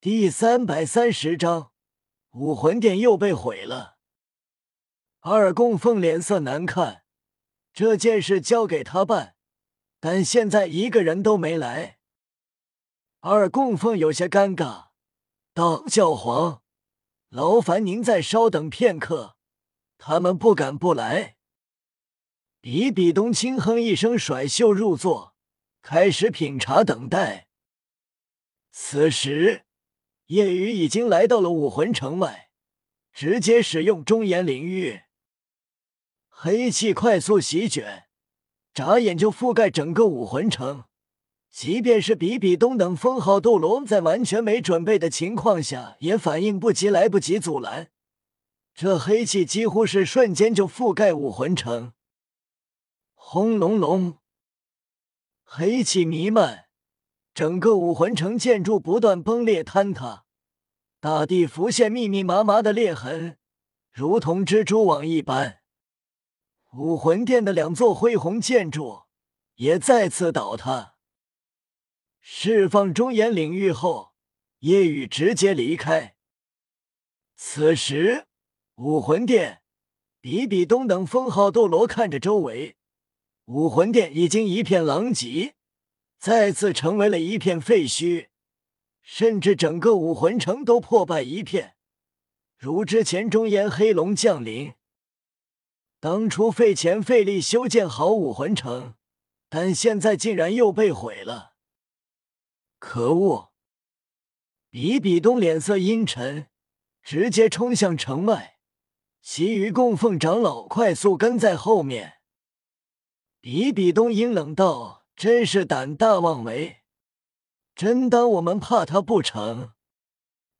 第三百三十章，武魂殿又被毁了。二供奉脸色难看，这件事交给他办，但现在一个人都没来。二供奉有些尴尬，道：“教皇，劳烦您再稍等片刻，他们不敢不来。”比比东轻哼一声，甩袖入座，开始品茶等待。此时。夜雨已经来到了武魂城外，直接使用中炎领域，黑气快速席卷，眨眼就覆盖整个武魂城。即便是比比东等封号斗罗，在完全没准备的情况下，也反应不及，来不及阻拦。这黑气几乎是瞬间就覆盖武魂城，轰隆隆，黑气弥漫。整个武魂城建筑不断崩裂坍塌，大地浮现密密麻麻的裂痕，如同蜘蛛网一般。武魂殿的两座恢宏建筑也再次倒塌。释放中炎领域后，夜雨直接离开。此时，武魂殿比比东等封号斗罗看着周围，武魂殿已经一片狼藉。再次成为了一片废墟，甚至整个武魂城都破败一片。如之前中炎黑龙降临，当初费钱费力修建好武魂城，但现在竟然又被毁了。可恶！比比东脸色阴沉，直接冲向城外，其余供奉长老快速跟在后面。比比东阴冷道。真是胆大妄为，真当我们怕他不成？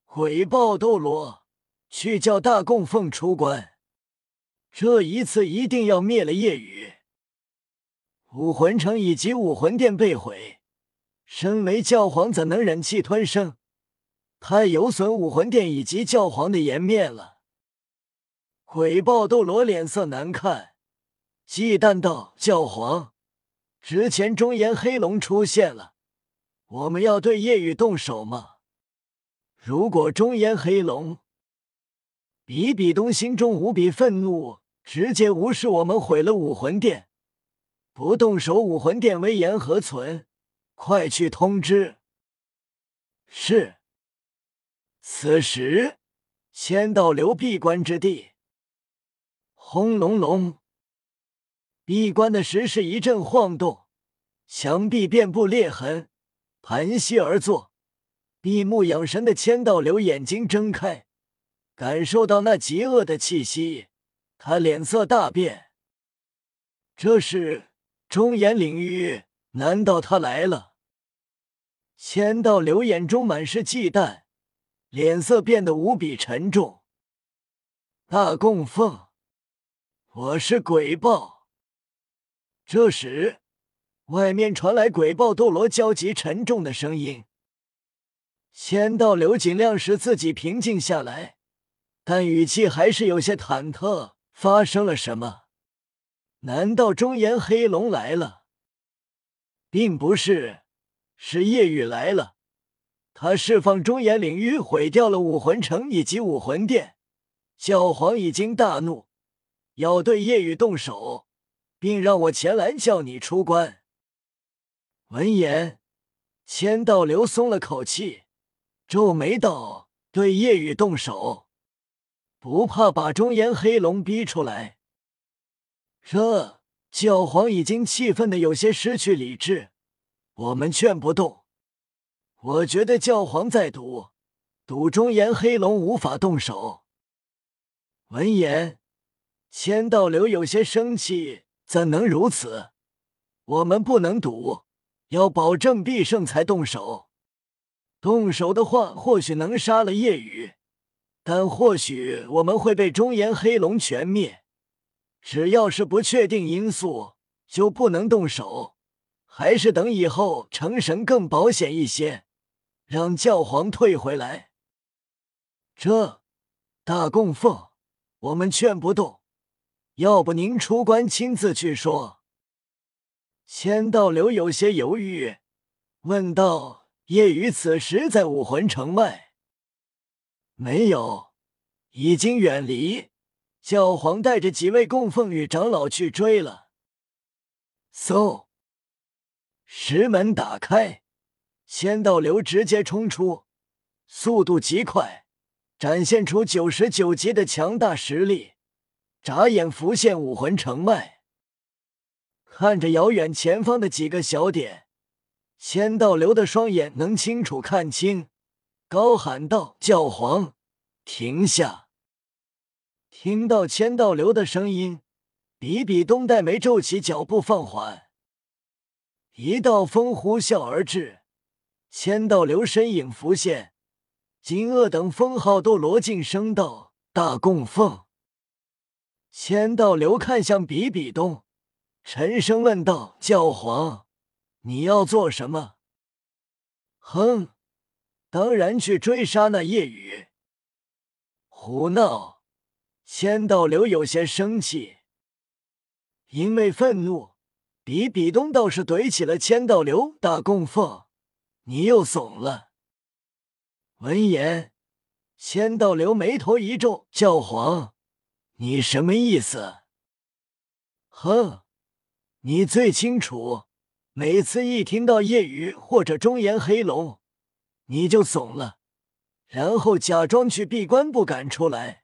鬼豹斗罗，去叫大供奉出关，这一次一定要灭了夜雨。武魂城以及武魂殿被毁，身为教皇怎能忍气吞声？太有损武魂殿以及教皇的颜面了。鬼豹斗罗脸色难看，忌惮道：“教皇。”之前中炎黑龙出现了，我们要对夜雨动手吗？如果中烟黑龙，比比东心中无比愤怒，直接无视我们毁了武魂殿，不动手武魂殿威严何存？快去通知！是。此时，仙道流闭关之地，轰隆隆。闭关的石室一阵晃动，墙壁遍布裂痕，盘膝而坐，闭目养神的千道流眼睛睁开，感受到那极恶的气息，他脸色大变。这是中炎领域？难道他来了？千道流眼中满是忌惮，脸色变得无比沉重。大供奉，我是鬼豹。这时，外面传来鬼豹斗罗焦急沉重的声音。仙道流尽量使自己平静下来，但语气还是有些忐忑。发生了什么？难道中炎黑龙来了？并不是，是夜雨来了。他释放中炎领域，毁掉了武魂城以及武魂殿。教皇已经大怒，要对夜雨动手。并让我前来叫你出关。闻言，千道流松了口气，皱眉道：“对夜雨动手，不怕把中炎黑龙逼出来？”这教皇已经气愤的有些失去理智。我们劝不动。我觉得教皇在赌，赌中炎黑龙无法动手。闻言，千道流有些生气。怎能如此？我们不能赌，要保证必胜才动手。动手的话，或许能杀了夜雨，但或许我们会被中炎黑龙全灭。只要是不确定因素，就不能动手。还是等以后成神更保险一些，让教皇退回来。这大供奉，我们劝不动。要不您出关亲自去说。千道流有些犹豫，问道：“夜雨此时在武魂城外，没有，已经远离。教皇带着几位供奉与长老去追了。嗖，石门打开，千道流直接冲出，速度极快，展现出九十九级的强大实力。眨眼浮现武魂城外，看着遥远前方的几个小点，千道流的双眼能清楚看清，高喊道：“教皇，停下！”听到千道流的声音，比比东黛眉皱起，脚步放缓。一道风呼啸而至，千道流身影浮现，金鳄等封号斗罗晋升道：“大供奉。”千道流看向比比东，沉声问道：“教皇，你要做什么？”“哼，当然去追杀那夜雨。”“胡闹！”千道流有些生气，因为愤怒，比比东倒是怼起了千道流。大供奉，你又怂了。闻言，千道流眉头一皱：“教皇，你什么意思？”哼，你最清楚。每次一听到夜雨或者中炎黑龙，你就怂了，然后假装去闭关，不敢出来。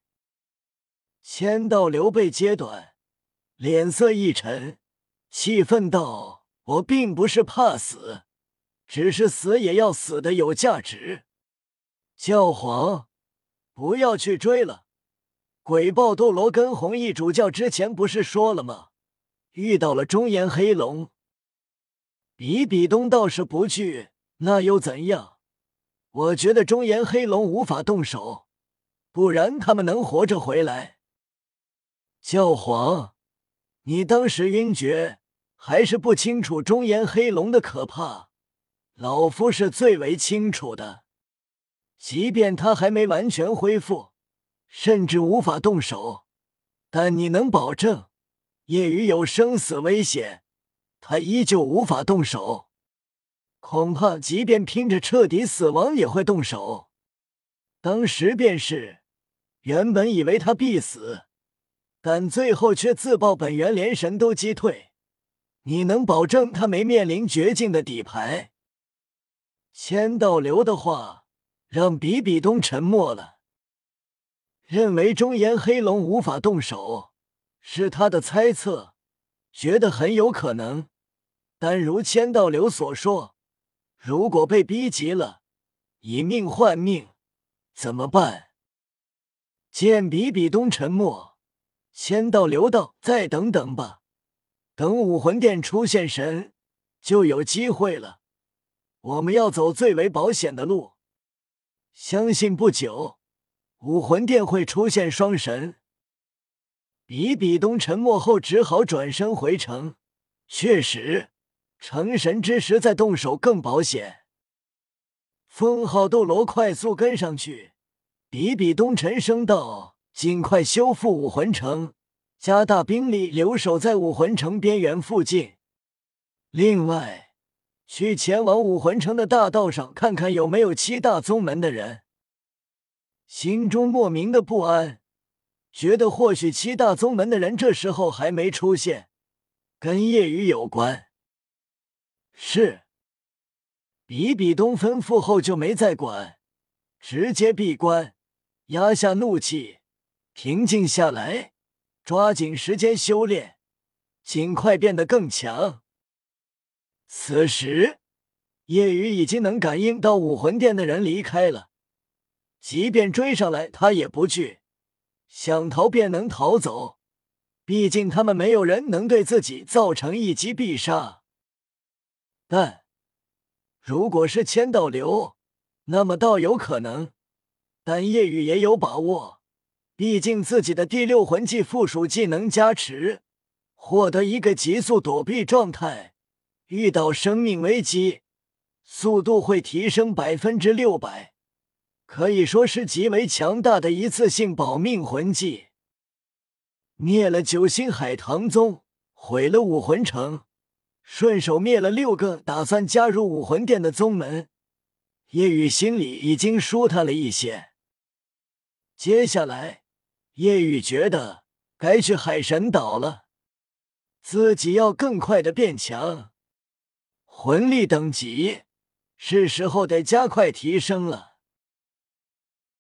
千道流被揭短，脸色一沉，气愤道：“我并不是怕死，只是死也要死的有价值。教皇，不要去追了。鬼豹斗罗跟红衣主教之前不是说了吗？遇到了中炎黑龙。比比东倒是不惧，那又怎样？我觉得中炎黑龙无法动手，不然他们能活着回来。”教皇，你当时晕厥，还是不清楚中炎黑龙的可怕？老夫是最为清楚的。即便他还没完全恢复，甚至无法动手，但你能保证夜雨有生死危险，他依旧无法动手？恐怕即便拼着彻底死亡，也会动手。当时便是，原本以为他必死。但最后却自爆本源，连神都击退。你能保证他没面临绝境的底牌？千道流的话让比比东沉默了。认为中炎黑龙无法动手是他的猜测，觉得很有可能。但如千道流所说，如果被逼急了，以命换命，怎么办？见比比东沉默。千道流道，再等等吧，等武魂殿出现神，就有机会了。我们要走最为保险的路，相信不久武魂殿会出现双神。比比东沉默后，只好转身回城。确实，成神之时再动手更保险。封号斗罗快速跟上去，比比东沉声道。尽快修复武魂城，加大兵力留守在武魂城边缘附近。另外，去前往武魂城的大道上看看有没有七大宗门的人。心中莫名的不安，觉得或许七大宗门的人这时候还没出现，跟夜雨有关。是。比比东吩咐后就没再管，直接闭关，压下怒气。平静下来，抓紧时间修炼，尽快变得更强。此时，夜雨已经能感应到武魂殿的人离开了，即便追上来，他也不惧，想逃便能逃走。毕竟他们没有人能对自己造成一击必杀。但如果是千道流，那么倒有可能，但夜雨也有把握。毕竟自己的第六魂技附属技能加持，获得一个急速躲避状态，遇到生命危机，速度会提升百分之六百，可以说是极为强大的一次性保命魂技。灭了九星海棠宗，毁了武魂城，顺手灭了六个打算加入武魂殿的宗门，叶雨心里已经舒坦了一些。接下来，叶雨觉得该去海神岛了，自己要更快的变强，魂力等级是时候得加快提升了。